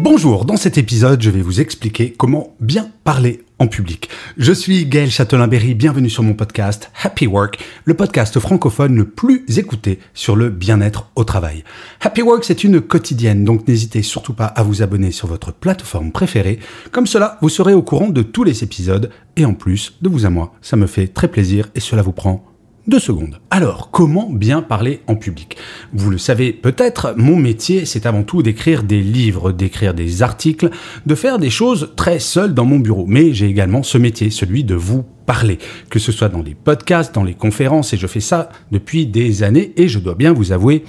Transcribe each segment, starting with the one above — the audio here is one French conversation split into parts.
Bonjour, dans cet épisode, je vais vous expliquer comment bien parler en public. Je suis Gaël Châtelain-Berry, bienvenue sur mon podcast Happy Work, le podcast francophone le plus écouté sur le bien-être au travail. Happy Work, c'est une quotidienne, donc n'hésitez surtout pas à vous abonner sur votre plateforme préférée. Comme cela, vous serez au courant de tous les épisodes, et en plus, de vous à moi, ça me fait très plaisir et cela vous prend deux secondes. Alors, comment bien parler en public? Vous le savez peut-être, mon métier, c'est avant tout d'écrire des livres, d'écrire des articles, de faire des choses très seul dans mon bureau. Mais j'ai également ce métier, celui de vous parler, que ce soit dans les podcasts, dans les conférences, et je fais ça depuis des années, et je dois bien vous avouer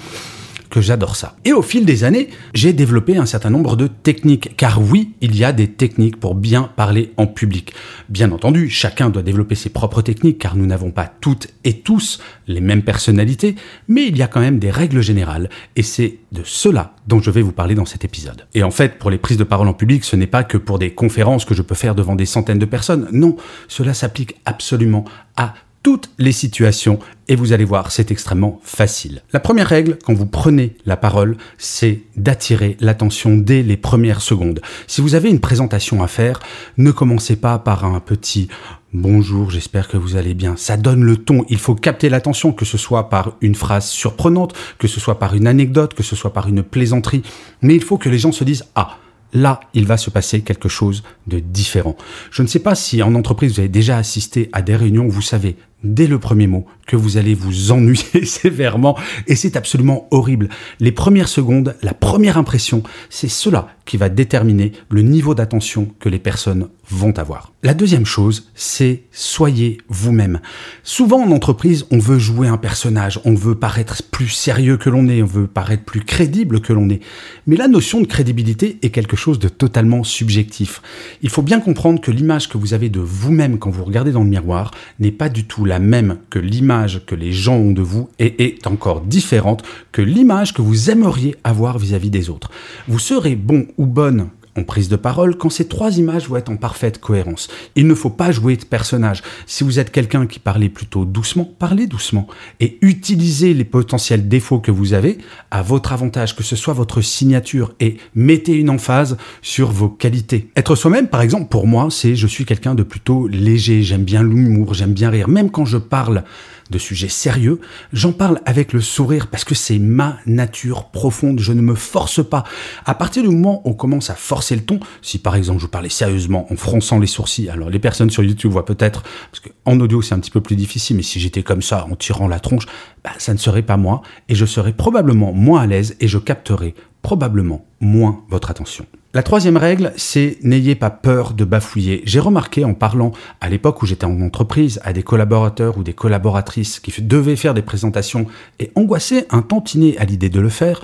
que j'adore ça. Et au fil des années, j'ai développé un certain nombre de techniques, car oui, il y a des techniques pour bien parler en public. Bien entendu, chacun doit développer ses propres techniques, car nous n'avons pas toutes et tous les mêmes personnalités, mais il y a quand même des règles générales, et c'est de cela dont je vais vous parler dans cet épisode. Et en fait, pour les prises de parole en public, ce n'est pas que pour des conférences que je peux faire devant des centaines de personnes, non, cela s'applique absolument à toutes les situations et vous allez voir, c'est extrêmement facile. La première règle, quand vous prenez la parole, c'est d'attirer l'attention dès les premières secondes. Si vous avez une présentation à faire, ne commencez pas par un petit Bonjour, j'espère que vous allez bien. Ça donne le ton. Il faut capter l'attention, que ce soit par une phrase surprenante, que ce soit par une anecdote, que ce soit par une plaisanterie. Mais il faut que les gens se disent Ah, là, il va se passer quelque chose de différent. Je ne sais pas si en entreprise vous avez déjà assisté à des réunions vous savez dès le premier mot que vous allez vous ennuyer sévèrement et c'est absolument horrible. Les premières secondes, la première impression, c'est cela qui va déterminer le niveau d'attention que les personnes vont avoir. La deuxième chose, c'est soyez vous-même. Souvent en entreprise, on veut jouer un personnage, on veut paraître plus sérieux que l'on est, on veut paraître plus crédible que l'on est. Mais la notion de crédibilité est quelque chose de totalement subjectif. Il faut bien comprendre que l'image que vous avez de vous-même quand vous regardez dans le miroir n'est pas du tout la même que l'image que les gens ont de vous et est encore différente que l'image que vous aimeriez avoir vis-à-vis des autres. Vous serez bon ou bonne prise de parole quand ces trois images vont être en parfaite cohérence. Il ne faut pas jouer de personnage. Si vous êtes quelqu'un qui parlait plutôt doucement, parlez doucement et utilisez les potentiels défauts que vous avez à votre avantage, que ce soit votre signature et mettez une emphase sur vos qualités. Être soi-même, par exemple, pour moi, c'est je suis quelqu'un de plutôt léger, j'aime bien l'humour, j'aime bien rire, même quand je parle de sujets sérieux, j'en parle avec le sourire parce que c'est ma nature profonde, je ne me force pas. À partir du moment où on commence à forcer le ton, si par exemple je parlais sérieusement en fronçant les sourcils, alors les personnes sur YouTube voient peut-être, parce qu'en audio c'est un petit peu plus difficile, mais si j'étais comme ça en tirant la tronche, bah, ça ne serait pas moi et je serais probablement moins à l'aise et je capterais probablement moins votre attention. La troisième règle, c'est n'ayez pas peur de bafouiller. J'ai remarqué en parlant à l'époque où j'étais en entreprise à des collaborateurs ou des collaboratrices qui devaient faire des présentations et angoissaient un tantinet à l'idée de le faire,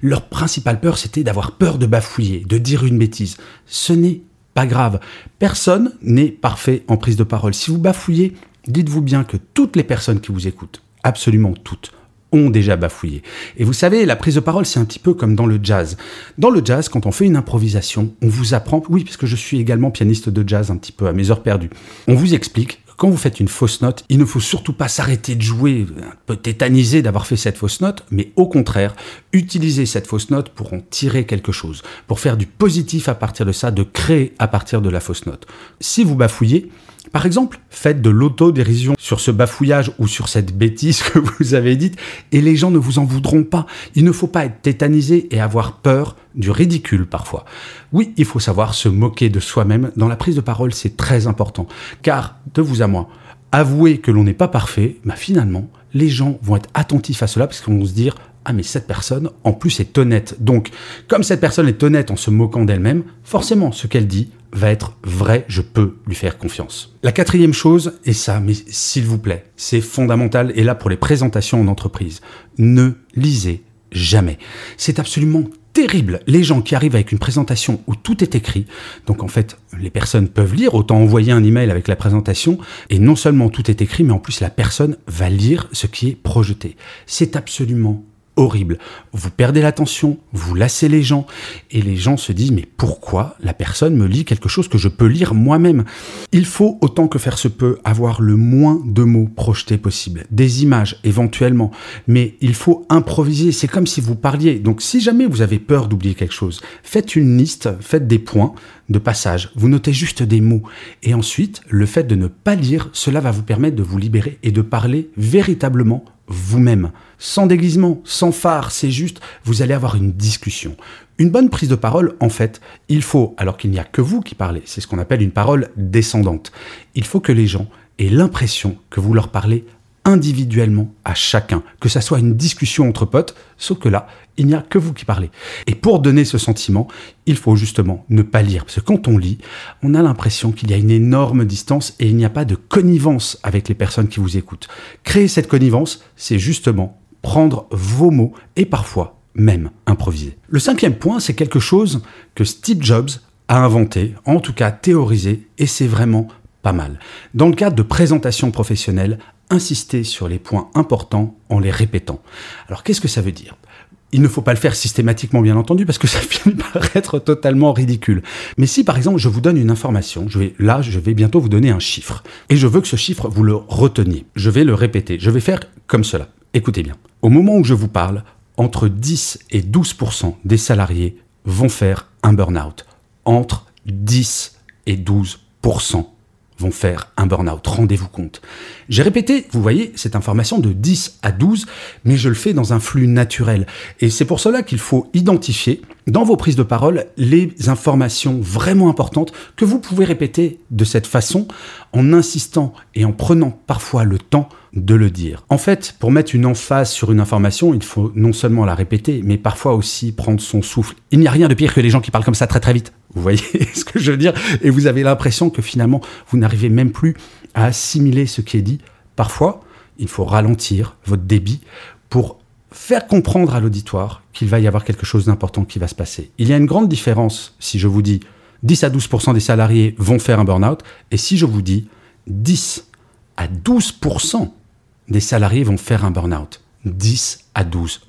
leur principale peur c'était d'avoir peur de bafouiller, de dire une bêtise. Ce n'est pas grave. Personne n'est parfait en prise de parole. Si vous bafouillez, dites-vous bien que toutes les personnes qui vous écoutent, absolument toutes, ont déjà bafouillé. Et vous savez, la prise de parole, c'est un petit peu comme dans le jazz. Dans le jazz, quand on fait une improvisation, on vous apprend, oui, parce que je suis également pianiste de jazz un petit peu à mes heures perdues, on vous explique quand vous faites une fausse note, il ne faut surtout pas s'arrêter de jouer, un peu tétanisé d'avoir fait cette fausse note, mais au contraire, utiliser cette fausse note pour en tirer quelque chose, pour faire du positif à partir de ça, de créer à partir de la fausse note. Si vous bafouillez, par exemple, faites de l'autodérision sur ce bafouillage ou sur cette bêtise que vous avez dite et les gens ne vous en voudront pas. Il ne faut pas être tétanisé et avoir peur du ridicule parfois. Oui, il faut savoir se moquer de soi-même. Dans la prise de parole, c'est très important. Car, de vous à moi, avouer que l'on n'est pas parfait, bah finalement, les gens vont être attentifs à cela parce qu'ils vont se dire ah mais cette personne en plus est honnête. Donc, comme cette personne est honnête en se moquant d'elle-même, forcément ce qu'elle dit va être vrai, je peux lui faire confiance. La quatrième chose, et ça, mais s'il vous plaît, c'est fondamental, et là pour les présentations en entreprise, ne lisez jamais. C'est absolument terrible. Les gens qui arrivent avec une présentation où tout est écrit, donc en fait, les personnes peuvent lire, autant envoyer un email avec la présentation, et non seulement tout est écrit, mais en plus la personne va lire ce qui est projeté. C'est absolument horrible. Vous perdez l'attention, vous lassez les gens, et les gens se disent mais pourquoi la personne me lit quelque chose que je peux lire moi-même? Il faut, autant que faire se peut, avoir le moins de mots projetés possible, des images éventuellement, mais il faut improviser, c'est comme si vous parliez. Donc si jamais vous avez peur d'oublier quelque chose, faites une liste, faites des points de passage, vous notez juste des mots, et ensuite, le fait de ne pas lire, cela va vous permettre de vous libérer et de parler véritablement vous-même, sans déguisement, sans phare, c'est juste, vous allez avoir une discussion. Une bonne prise de parole, en fait, il faut, alors qu'il n'y a que vous qui parlez, c'est ce qu'on appelle une parole descendante, il faut que les gens aient l'impression que vous leur parlez individuellement à chacun, que ça soit une discussion entre potes, sauf que là, il n'y a que vous qui parlez. Et pour donner ce sentiment, il faut justement ne pas lire, parce que quand on lit, on a l'impression qu'il y a une énorme distance et il n'y a pas de connivence avec les personnes qui vous écoutent. Créer cette connivence, c'est justement prendre vos mots et parfois même improviser. Le cinquième point, c'est quelque chose que Steve Jobs a inventé, en tout cas théorisé, et c'est vraiment pas mal. Dans le cadre de présentation professionnelle, insister sur les points importants en les répétant. Alors qu'est-ce que ça veut dire? Il ne faut pas le faire systématiquement, bien entendu, parce que ça finit par être totalement ridicule. Mais si, par exemple, je vous donne une information, je vais, là, je vais bientôt vous donner un chiffre, et je veux que ce chiffre, vous le reteniez. Je vais le répéter. Je vais faire comme cela. Écoutez bien. Au moment où je vous parle, entre 10 et 12% des salariés vont faire un burn-out. Entre 10 et 12 vont faire un burn-out. Rendez-vous compte. J'ai répété, vous voyez, cette information de 10 à 12, mais je le fais dans un flux naturel. Et c'est pour cela qu'il faut identifier dans vos prises de parole les informations vraiment importantes que vous pouvez répéter de cette façon en insistant et en prenant parfois le temps de le dire. En fait, pour mettre une emphase sur une information, il faut non seulement la répéter, mais parfois aussi prendre son souffle. Il n'y a rien de pire que les gens qui parlent comme ça très très vite. Vous voyez ce que je veux dire? Et vous avez l'impression que finalement, vous n'arrivez même plus à assimiler ce qui est dit. Parfois, il faut ralentir votre débit pour faire comprendre à l'auditoire qu'il va y avoir quelque chose d'important qui va se passer. Il y a une grande différence si je vous dis 10 à 12% des salariés vont faire un burn-out et si je vous dis 10 à 12% des salariés vont faire un burn-out. 10 à 12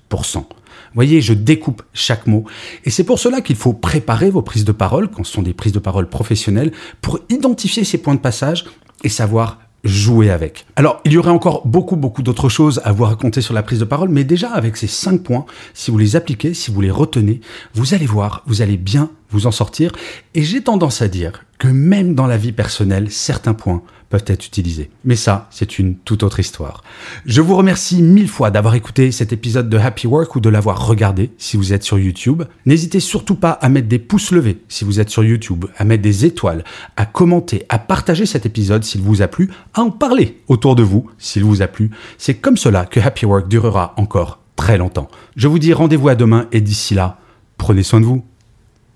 voyez, je découpe chaque mot. Et c'est pour cela qu'il faut préparer vos prises de parole, quand ce sont des prises de parole professionnelles, pour identifier ces points de passage et savoir jouer avec. Alors, il y aurait encore beaucoup, beaucoup d'autres choses à vous raconter sur la prise de parole, mais déjà avec ces cinq points, si vous les appliquez, si vous les retenez, vous allez voir, vous allez bien vous en sortir. Et j'ai tendance à dire que même dans la vie personnelle, certains points peuvent être utilisés. Mais ça, c'est une toute autre histoire. Je vous remercie mille fois d'avoir écouté cet épisode de Happy Work ou de l'avoir regardé si vous êtes sur YouTube. N'hésitez surtout pas à mettre des pouces levés si vous êtes sur YouTube, à mettre des étoiles, à commenter, à partager cet épisode s'il vous a plu, à en parler autour de vous s'il vous a plu. C'est comme cela que Happy Work durera encore très longtemps. Je vous dis rendez-vous à demain et d'ici là, prenez soin de vous.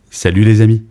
Salut les amis.